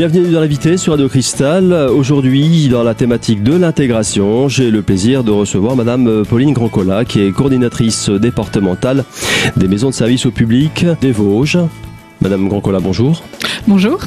Bienvenue dans l'invité sur Radio Cristal. Aujourd'hui, dans la thématique de l'intégration, j'ai le plaisir de recevoir Madame Pauline Grancola, qui est coordinatrice départementale des maisons de services au public des Vosges. Madame Grancola, bonjour. Bonjour.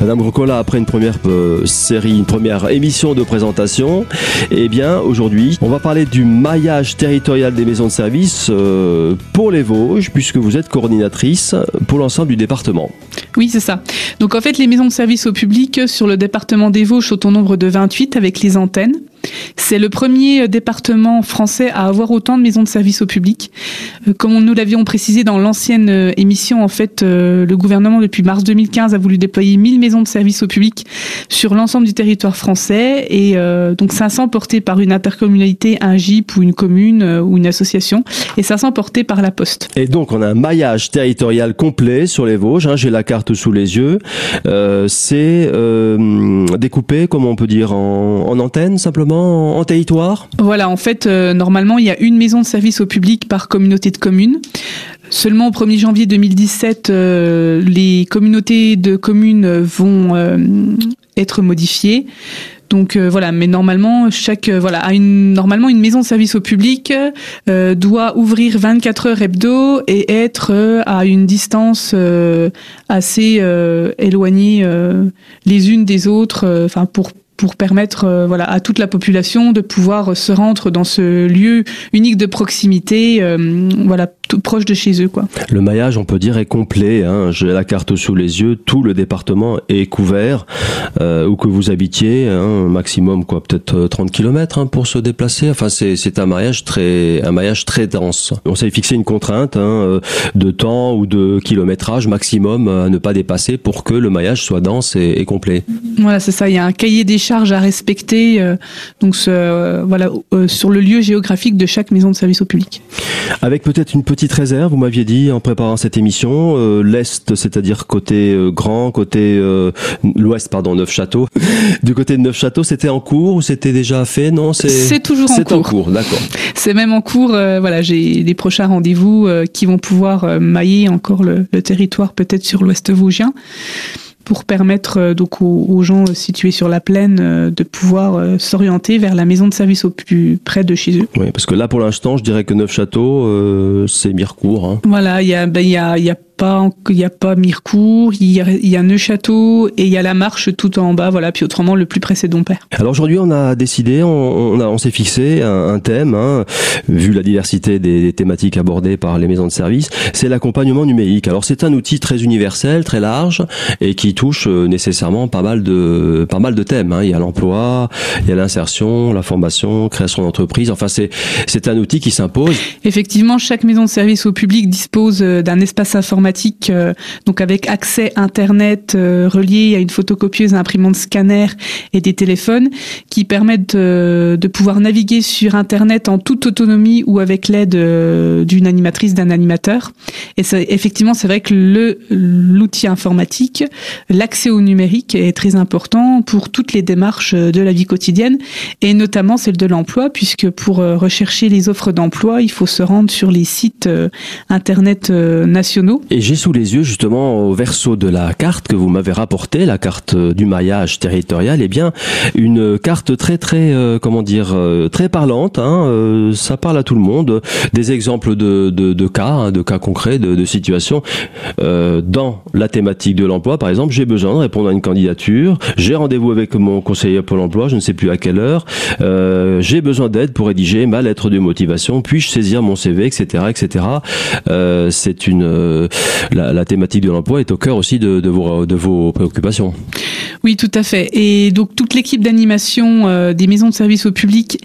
Madame Grancola, après une première euh, série, une première émission de présentation, eh bien aujourd'hui, on va parler du maillage territorial des maisons de services euh, pour les Vosges, puisque vous êtes coordinatrice pour l'ensemble du département. Oui, c'est ça. Donc en fait, les maisons de services au public sur le département des Vosges sont au nombre de 28 avec les antennes. C'est le premier département français à avoir autant de maisons de services au public. Euh, comme nous l'avions précisé dans l'ancienne euh, émission, en fait, euh, le gouvernement depuis mars 2015 a voulu déployer 1000 maisons de services au public sur l'ensemble du territoire français et donc 500 portées par une intercommunalité, un GIP ou une commune ou une association et 500 portées par la Poste. Et donc on a un maillage territorial complet sur les Vosges. Hein, J'ai la carte sous les yeux. C'est découpé, comment on peut dire, en, en antenne simplement? En, territoire Voilà, en fait, euh, normalement, il y a une maison de service au public par communauté de communes. Seulement au 1er janvier 2017, euh, les communautés de communes vont euh, être modifiées. Donc voilà, mais normalement chaque voilà une normalement une maison de service au public doit ouvrir 24 heures hebdo et être à une distance assez éloignée les unes des autres, enfin pour pour permettre euh, voilà à toute la population de pouvoir se rendre dans ce lieu unique de proximité euh, voilà tout proche de chez eux quoi. Le maillage on peut dire est complet hein. j'ai la carte sous les yeux tout le département est couvert euh, où que vous habitiez hein, maximum quoi peut-être 30 km hein, pour se déplacer enfin c'est c'est un maillage très un maillage très dense on s'est fixé une contrainte hein, de temps ou de kilométrage maximum à ne pas dépasser pour que le maillage soit dense et, et complet. Voilà c'est ça il y a un cahier des charges à respecter euh, donc ce, euh, voilà euh, sur le lieu géographique de chaque maison de service au public. Avec peut-être une petite réserve, vous m'aviez dit en préparant cette émission, l'est, c'est-à-dire côté grand, côté l'ouest, pardon, Neuf-Château. du côté de Neuf-Château, c'était en cours ou c'était déjà fait? Non, c'est c'est toujours en cours. C'est en cours, d'accord. C'est même en cours. voilà, j'ai des prochains rendez-vous qui vont pouvoir mailler encore le, le territoire, peut-être sur l'ouest vosgien pour permettre euh, donc aux, gens situés sur la plaine euh, de pouvoir euh, s'orienter vers la maison de service au plus près de chez eux. Oui, parce que là pour l'instant, je dirais que Neufchâteau, c'est Mirecourt. Hein. Voilà, il y a, ben, y a, y a il n'y a pas Mirecourt, il y a, y a Neuchâteau et il y a la marche tout en bas, voilà. Puis autrement, le plus c'est Dompère. Alors aujourd'hui, on a décidé, on, on, on s'est fixé un, thème, hein, vu la diversité des, thématiques abordées par les maisons de service, c'est l'accompagnement numérique. Alors c'est un outil très universel, très large et qui touche euh, nécessairement pas mal de pas mal de thèmes. Hein. Il y a l'emploi, il y a l'insertion, la formation, création d'entreprise. Enfin, c'est c'est un outil qui s'impose. Effectivement, chaque maison de service au public dispose euh, d'un espace informatique euh, donc avec accès Internet euh, relié à une photocopieuse, un imprimante scanner et des téléphones, qui permettent euh, de pouvoir naviguer sur Internet en toute autonomie ou avec l'aide d'une animatrice, d'un animateur. Et effectivement, c'est vrai que l'outil informatique, l'accès au numérique est très important pour toutes les démarches de la vie quotidienne et notamment celle de l'emploi, puisque pour rechercher les offres d'emploi, il faut se rendre sur les sites Internet nationaux. Et j'ai sous les yeux justement au verso de la carte que vous m'avez rapporté, la carte du maillage territorial, et eh bien une carte très très euh, comment dire euh, très parlante. Hein, euh, ça parle à tout le monde. Des exemples de, de, de cas, hein, de cas concrets, de, de situations dans la thématique de l'emploi. Par exemple, j'ai besoin de répondre à une candidature. J'ai rendez-vous avec mon conseiller pour l'emploi, je ne sais plus à quelle heure. j'ai besoin d'aide pour rédiger ma lettre de motivation. Puis-je saisir mon CV, etc., etc. C'est une la, la thématique de l'emploi est au cœur aussi de, de, vos, de vos préoccupations. Oui, tout à fait. Et donc toute l'équipe d'animation euh, des maisons de service au public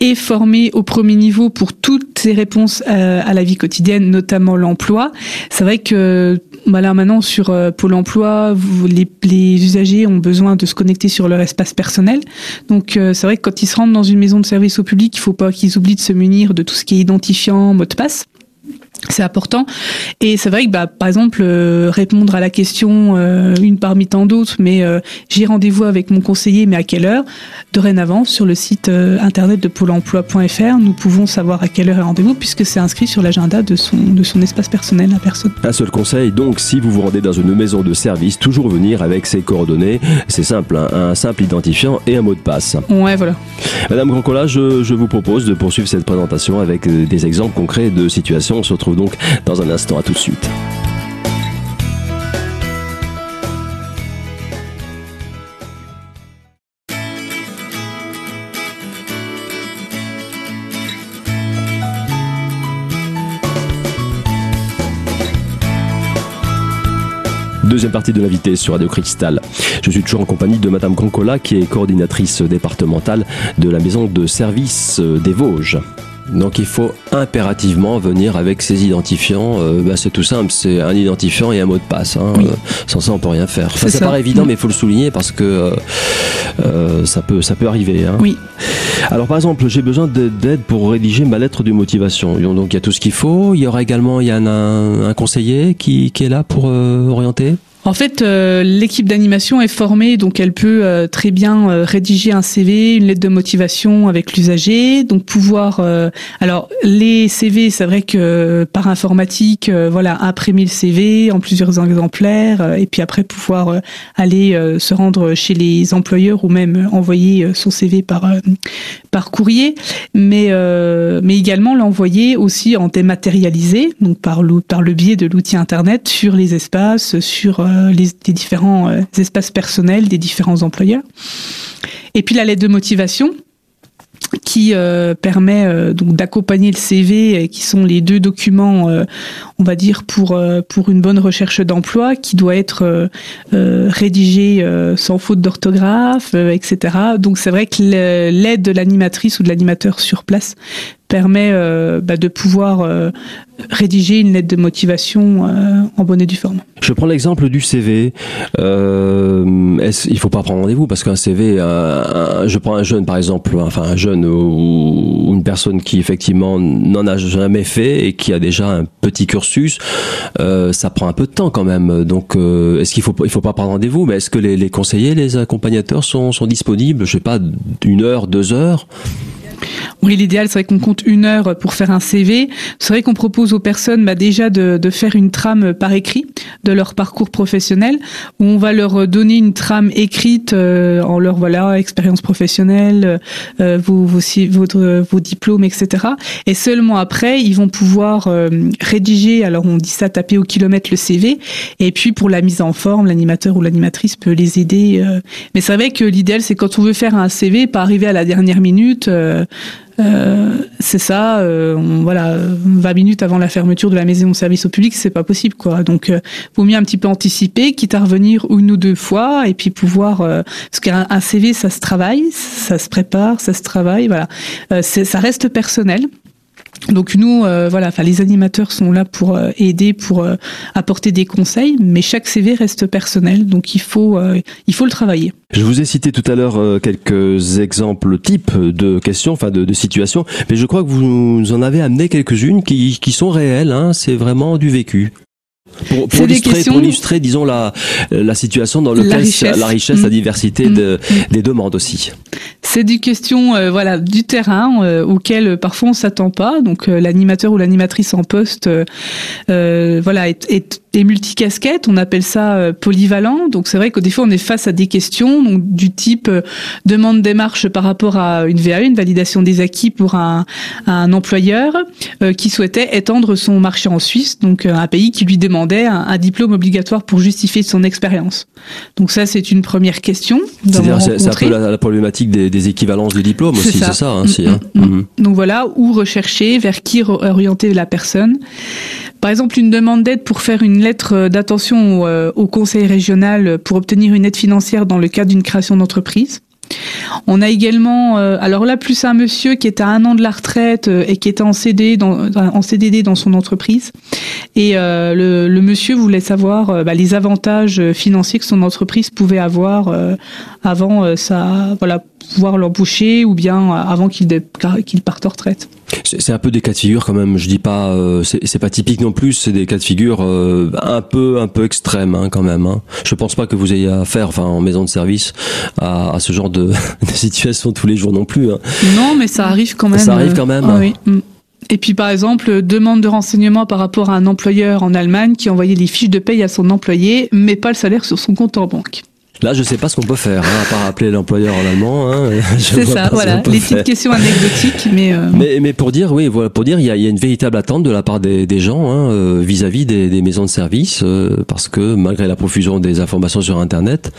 est formée au premier niveau pour toutes ces réponses euh, à la vie quotidienne, notamment l'emploi. C'est vrai que bah là maintenant sur euh, Pôle Emploi, vous, les, les, usagers ont besoin de se connecter sur leur espace personnel. Donc c'est vrai que quand ils se rendent dans une maison de service au public, il faut pas qu'ils oublient de se munir de tout ce qui est identifiant, mot de passe. C'est important. Et c'est vrai que, bah, par exemple, euh, répondre à la question, euh, une parmi tant d'autres, mais euh, j'ai rendez-vous avec mon conseiller, mais à quelle heure? Dorénavant, sur le site internet de pôle emploi.fr, nous pouvons savoir à quelle heure est rendez-vous, puisque c'est inscrit sur l'agenda de son, de son espace personnel, la personne. Un seul conseil, donc, si vous vous rendez dans une maison de service, toujours venir avec ses coordonnées. C'est simple, hein, un simple identifiant et un mot de passe. Ouais, voilà. Madame Grancola, je, je vous propose de poursuivre cette présentation avec des exemples concrets de situations. On se retrouve donc dans un instant. À tout de suite. Deuxième partie de l'invité sur Radio Cristal. Je suis toujours en compagnie de Madame Grancola, qui est coordinatrice départementale de la maison de service des Vosges. Donc il faut impérativement venir avec ses identifiants. Euh, bah, c'est tout simple, c'est un identifiant et un mot de passe. Hein. Euh, sans ça, on peut rien faire. Enfin, ça, paraît évident, mm. mais il faut le souligner parce que euh, ça peut, ça peut arriver. Hein. Oui. Alors par exemple, j'ai besoin d'aide pour rédiger ma lettre de motivation. Donc il y a tout ce qu'il faut. Il y aura également, il y a un, un conseiller qui, qui, est là pour orienter? En fait, euh, l'équipe d'animation est formée, donc elle peut euh, très bien euh, rédiger un CV, une lettre de motivation avec l'usager, donc pouvoir. alors les CV, c'est vrai que par informatique, voilà, imprimer le CV en plusieurs exemplaires, et puis après pouvoir aller se rendre chez les employeurs ou même envoyer son CV par par courrier, mais mais également l'envoyer aussi en dématérialisé, donc par le par le biais de l'outil internet sur les espaces, sur euh, les, différents euh, espaces personnels des différents employeurs. Et puis la lettre de motivation, qui euh, permet donc d'accompagner le CV, qui sont les deux documents, on va dire pour pour une bonne recherche d'emploi, qui doit être rédigé sans faute d'orthographe, etc. Donc c'est vrai que l'aide de l'animatrice ou de l'animateur sur place permet euh, bah, de pouvoir euh, rédiger une lettre de motivation euh, en bonne et due forme. Je prends l'exemple du CV. Euh, il faut pas prendre rendez-vous parce qu'un CV, je prends un jeune par exemple, enfin un jeune ou, une personne qui effectivement n'en a jamais fait et qui a déjà un petit cursus, ça prend un peu de temps quand même. Donc est-ce qu'il faut il faut pas prendre rendez-vous? Mais est-ce que les, les, conseillers, les accompagnateurs sont, sont disponibles? Je sais pas, une heure, deux heures? Oui, l'idéal, c'est qu'on compte une heure pour faire un CV. C'est vrai qu'on propose aux personnes bah, déjà de, de, faire une trame par écrit de leur parcours professionnel, où on va leur donner une trame écrite euh, en leur voilà expérience professionnelle, euh, vos, vos, vos diplômes, etc. Et seulement après, ils vont pouvoir euh, rédiger. Alors on dit ça, taper au kilomètre le CV. Et puis pour la mise en forme, l'animateur ou l'animatrice peut les aider. Mais c'est vrai que l'idéal, c'est quand on veut faire un CV, pas arriver à la dernière minute. Euh, c'est ça, euh, voilà, 20 minutes avant la fermeture de la maison de service au public, c'est pas possible, quoi. Donc, euh, vaut mieux un petit peu anticiper, quitte à revenir une ou deux fois, et puis pouvoir, euh, parce qu'un CV, ça se travaille, ça se prépare, ça se travaille, voilà. ça reste personnel. Donc nous, euh, voilà, enfin les animateurs sont là pour euh, aider, pour euh, apporter des conseils, mais chaque CV reste personnel, donc il faut, il faut le travailler. Je vous ai cité tout à l'heure quelques exemples types de questions, enfin de, de, situations, mais je crois que vous en avez amené quelques-unes qui, qui sont réelles. Hein, c'est vraiment du vécu. Pour, pour, illustrer, pour, illustrer, disons la la situation dans lequel la richesse, la, richesse, la mmh. diversité mmh. de, mmh. des demandes aussi. C'est des questions euh, voilà du terrain euh, auxquelles euh, parfois on s'attend pas. Donc l'animateur ou l'animatrice en poste voilà est, est des multicasquettes, on appelle ça euh, polyvalent. Donc c'est vrai que des fois on est face à des questions donc, du type euh, demande démarche par rapport à une VAE, une validation des acquis pour un, un employeur euh, qui souhaitait étendre son marché en Suisse, donc un pays qui lui demandait un, diplôme obligatoire pour justifier son expérience. Donc ça c'est une première question. C'est un peu la, problématique des, des, équivalences du diplôme aussi, c'est ça. hein, mm, hein. Mm, mm. Donc voilà où rechercher, vers qui orienter la personne. Par exemple, une demande d'aide pour faire une lettre d'attention euh, au, conseil régional pour obtenir une aide financière dans le cadre d'une création d'entreprise. On a également, euh, alors là, plus un monsieur qui est à un an de la retraite euh, et qui était en, CD dans, CDD dans son entreprise. Et le, monsieur voulait savoir bah, les avantages financiers que son entreprise pouvait avoir avant ça, voilà, pouvoir l'embaucher ou bien avant qu'il qu'il parte en retraite. C'est un peu des cas de figure quand même. Je dis pas, euh, c'est pas typique non plus. C'est des cas de figure euh, un peu, un peu extrêmes hein, quand même. Hein. Je pense pas que vous ayez affaire, enfin, en maison de service, à, à ce genre de, de, situation tous les jours non plus. Hein. Non, mais ça arrive quand même. Ça arrive quand même. Ah, oui. Mm. Et puis par exemple, demande de renseignement par rapport à un employeur en Allemagne qui envoyait les fiches de paye à son employé, mais pas le salaire sur son compte en banque. Là, je sais pas ce qu'on peut faire, hein, à part appeler l'employeur en allemand. Hein, c'est ça, voilà, les petites questions anecdotiques, mais, euh... mais mais pour dire, oui, voilà, pour dire, il y a, y a, une véritable attente de la part des, des gens hein, euh, vis-à-vis des, des, maisons de service, euh, parce que malgré la profusion des informations sur Internet,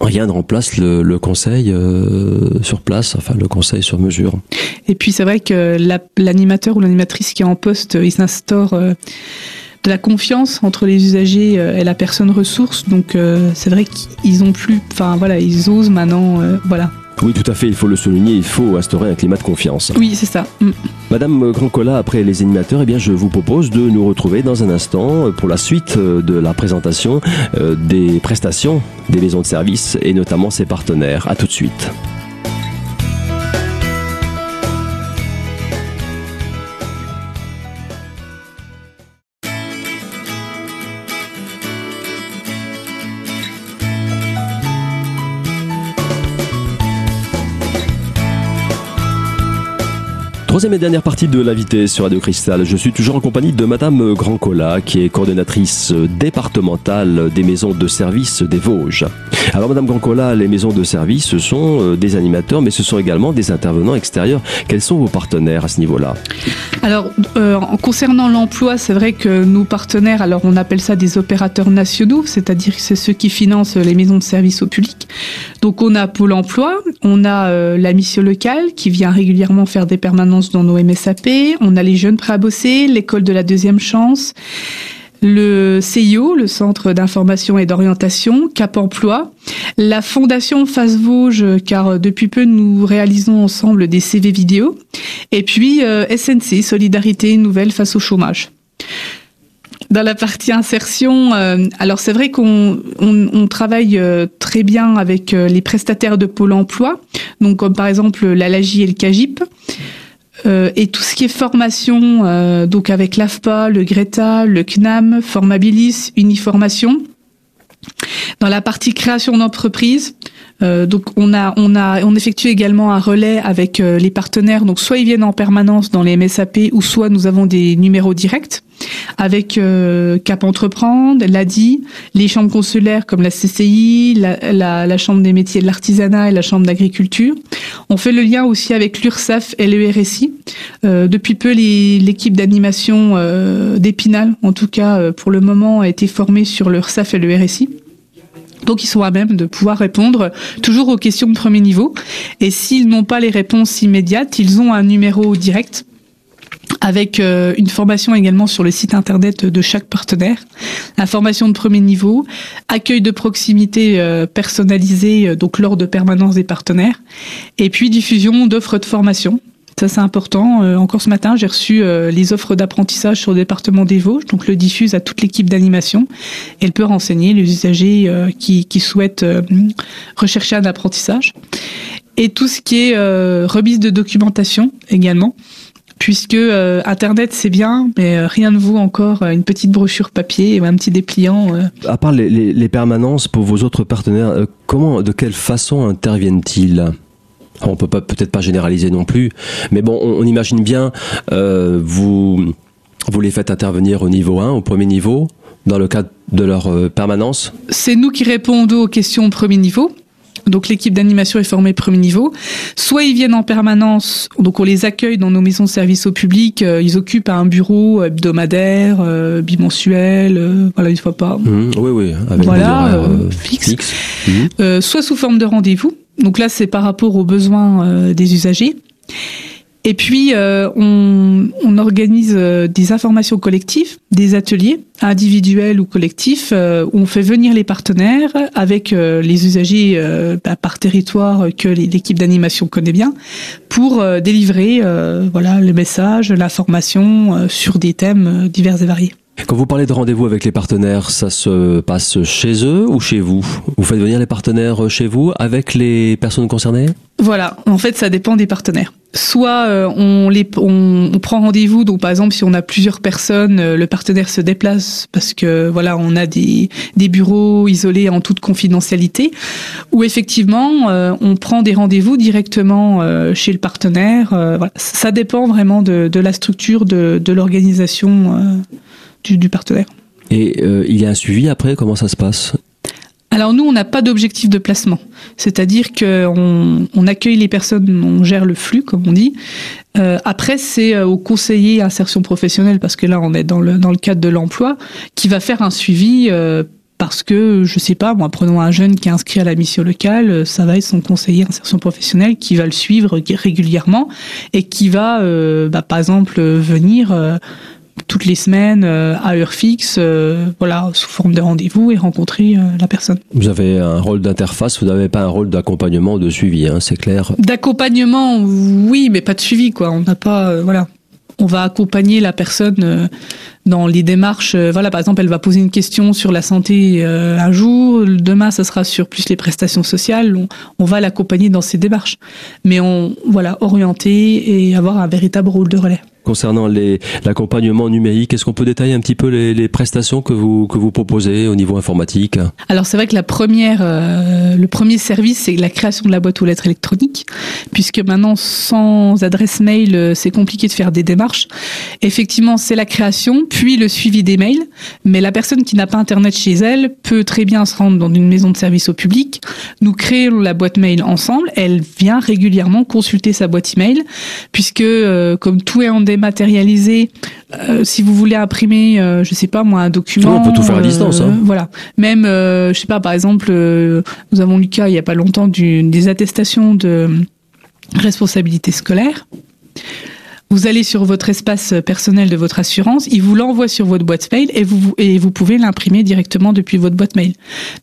rien ne remplace le, le conseil euh, sur place, enfin le conseil sur mesure. Et puis c'est vrai que l'animateur ou l'animatrice qui est en poste, il s'instaure de la confiance entre les usagers euh, et la personne ressource. Donc euh, c'est vrai qu'ils ont plus, enfin voilà, ils osent maintenant, euh, voilà. Oui, tout à fait, il faut le souligner, il faut instaurer un climat de confiance. Oui, c'est ça. Mm. Madame Grancola, après les animateurs, eh bien, je vous propose de nous retrouver dans un instant pour la suite de la présentation des prestations des maisons de service et notamment ses partenaires. À tout de suite. Troisième et dernière partie de l'invité sur Radio Cristal. Je suis toujours en compagnie de Madame Grandcola, qui est coordonnatrice départementale des maisons de service des Vosges. Alors Madame Grandcola, les maisons de service, ce sont euh, des animateurs, mais ce sont également des intervenants extérieurs. Quels sont vos partenaires à ce niveau-là? Alors, euh, concernant l'emploi, c'est vrai que nos partenaires, alors on appelle ça des opérateurs nationaux, c'est-à-dire c'est ceux qui financent les maisons de service au public. Donc on a Pôle Emploi, on a euh, la mission locale qui vient régulièrement faire des permanences dans nos MSAP, on a les jeunes prêts à bosser, l'école de la deuxième chance, le CIO, le Centre d'information et d'orientation, Cap Emploi, la Fondation Face Vosges, car depuis peu nous réalisons ensemble des CV vidéo, et puis euh, SNC, Solidarité Nouvelle face au chômage. Dans la partie insertion, euh, alors c'est vrai qu'on on, on travaille euh, très bien avec euh, les prestataires de Pôle Emploi, donc comme par exemple la LAGI et le CAGIP. Euh, et tout ce qui est formation, euh, donc avec l'AFPA, le Greta, le CNAM, Formabilis, Uniformation. Dans la partie création d'entreprise, euh, donc on a on a on effectue également un relais avec les partenaires. Donc soit ils viennent en permanence dans les MSAP ou soit nous avons des numéros directs avec euh, Cap Entreprendre, l'ADI, les chambres consulaires comme la CCI, la, la, la Chambre des métiers de l'artisanat et la Chambre d'agriculture. On fait le lien aussi avec l'URSSAF et le RSI. Euh, depuis peu, l'équipe d'animation euh, d'Épinal, en tout cas euh, pour le moment, a été formée sur l'URSSAF et le RSI. Donc ils sont à même de pouvoir répondre toujours aux questions de premier niveau. Et s'ils n'ont pas les réponses immédiates, ils ont un numéro direct avec euh, une formation également sur le site internet de chaque partenaire, information de premier niveau, accueil de proximité euh, personnalisé euh, donc lors de permanence des partenaires, et puis diffusion d'offres de formation. Ça c'est important. Encore ce matin, j'ai reçu les offres d'apprentissage sur le département des Vosges, donc le diffuse à toute l'équipe d'animation. Elle peut renseigner les usagers qui, qui souhaitent rechercher un apprentissage. Et tout ce qui est remise de documentation également puisque euh, Internet c'est bien, mais euh, rien ne vaut encore une petite brochure papier ou un petit dépliant. Euh. À part les, les, les permanences pour vos autres partenaires, comment, de quelle façon interviennent-ils? On peut pas peut-être pas généraliser non plus, mais bon, on, on imagine bien, euh, vous vous les faites intervenir au niveau 1, au premier niveau, dans le cadre de leur permanence. C'est nous qui répondons aux questions au premier niveau. Donc l'équipe d'animation est formée premier niveau. Soit ils viennent en permanence, donc on les accueille dans nos maisons de service au public. Euh, ils occupent un bureau hebdomadaire, euh, bimensuel, euh, voilà une fois par. Mmh, oui, oui, avec voilà, euh, fixe. fixe. Mmh. soit sous forme de rendez-vous. Donc là, c'est par rapport aux besoins des usagers. Et puis, euh, on, on, organise euh, des informations collectives, des ateliers individuels ou collectifs, euh, où on fait venir les partenaires avec euh, les usagers euh, bah, par territoire que l'équipe d'animation connaît bien, pour délivrer voilà le message, l'information sur des thèmes divers et variés. Quand vous parlez de rendez-vous avec les partenaires, ça se passe chez eux ou chez vous? Vous faites venir les partenaires chez vous avec les personnes concernées? Voilà, en fait ça dépend des partenaires. Soit euh, on, les, on, prend rendez-vous, donc par exemple si on a plusieurs personnes, euh, le partenaire se déplace parce que voilà on a des, des bureaux isolés en toute confidentialité, ou effectivement euh, on prend des rendez-vous directement chez le partenaire. Ça dépend vraiment de, la structure de, de l'organisation du, partenaire. Et il y a un suivi après? Comment ça se passe? Alors nous, on n'a pas d'objectif de placement, c'est-à-dire qu'on on accueille les personnes, on gère le flux, comme on dit. Euh, après, c'est euh, au conseiller insertion professionnelle, parce que là, on est dans le, dans le cadre de l'emploi, qui va faire un suivi. parce que, je sais pas, moi, prenons un jeune qui est inscrit à la mission locale, ça va être son conseiller insertion professionnelle qui va le suivre régulièrement et qui va, bah, par exemple, venir toutes les semaines euh, à heure fixe, euh, voilà, sous forme de rendez-vous et rencontrer euh, la personne. Vous avez un rôle d'interface, vous n'avez pas un rôle d'accompagnement, de suivi, hein, c'est clair. D'accompagnement, oui, mais pas de suivi, quoi. On n'a pas, voilà, on va accompagner la personne dans les démarches. Voilà, par exemple, elle va poser une question sur la santé un jour, demain, ça sera sur plus les prestations sociales. On, on va l'accompagner dans ces démarches, mais on, voilà, orienter et avoir un véritable rôle de relais concernant l'accompagnement numérique. Est-ce qu'on peut détailler un petit peu les, prestations que vous, que vous proposez au niveau informatique Alors c'est vrai que la première, euh, le premier service, c'est la création de la boîte aux lettres électroniques, puisque maintenant sans adresse mail, euh, c'est compliqué de faire des démarches. Effectivement, c'est la création, puis le suivi des mails, mais la personne qui n'a pas Internet chez elle peut très bien se rendre dans une maison de service au public. Nous créons la boîte mail ensemble, elle vient régulièrement consulter sa boîte email, puisque euh, comme tout est en dématérialisé. Euh, si vous voulez imprimer, euh, je sais pas moi, un document. on peut tout faire à distance. Hein. Euh, voilà. Même, je sais pas, par exemple, nous avons lu cas il y a pas longtemps du, des attestations de responsabilité scolaire. Vous allez sur votre espace personnel de votre assurance, il vous l'envoie sur votre boîte mail et vous et vous pouvez l'imprimer directement depuis votre boîte mail.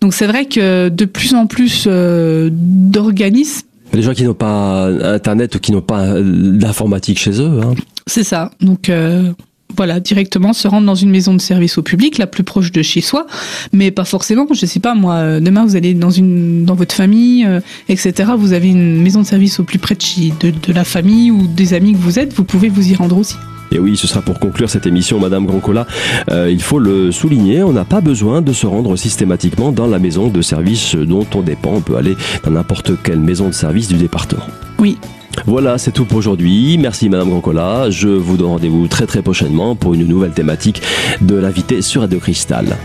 Donc c'est vrai que de plus en plus d'organismes les gens qui n'ont pas Internet ou qui n'ont pas d'informatique chez eux. Hein. C'est ça. Donc euh, voilà, directement se rendre dans une maison de service au public la plus proche de chez soi, mais pas forcément. Je sais pas moi. Euh, demain vous allez dans une dans votre famille, euh, etc. Vous avez une maison de service au plus près de, de la famille ou des amis que vous êtes. Vous pouvez vous y rendre aussi. Et oui, ce sera pour conclure cette émission, Madame Grancola. Euh, il faut le souligner, on n'a pas besoin de se rendre systématiquement dans la maison de service dont on dépend. On peut aller dans n'importe quelle maison de service du département. Oui, voilà, c'est tout pour aujourd'hui. Merci Madame Grancola. Je vous donne rendez-vous très très prochainement pour une nouvelle thématique de l'invité sur Radio Cristal.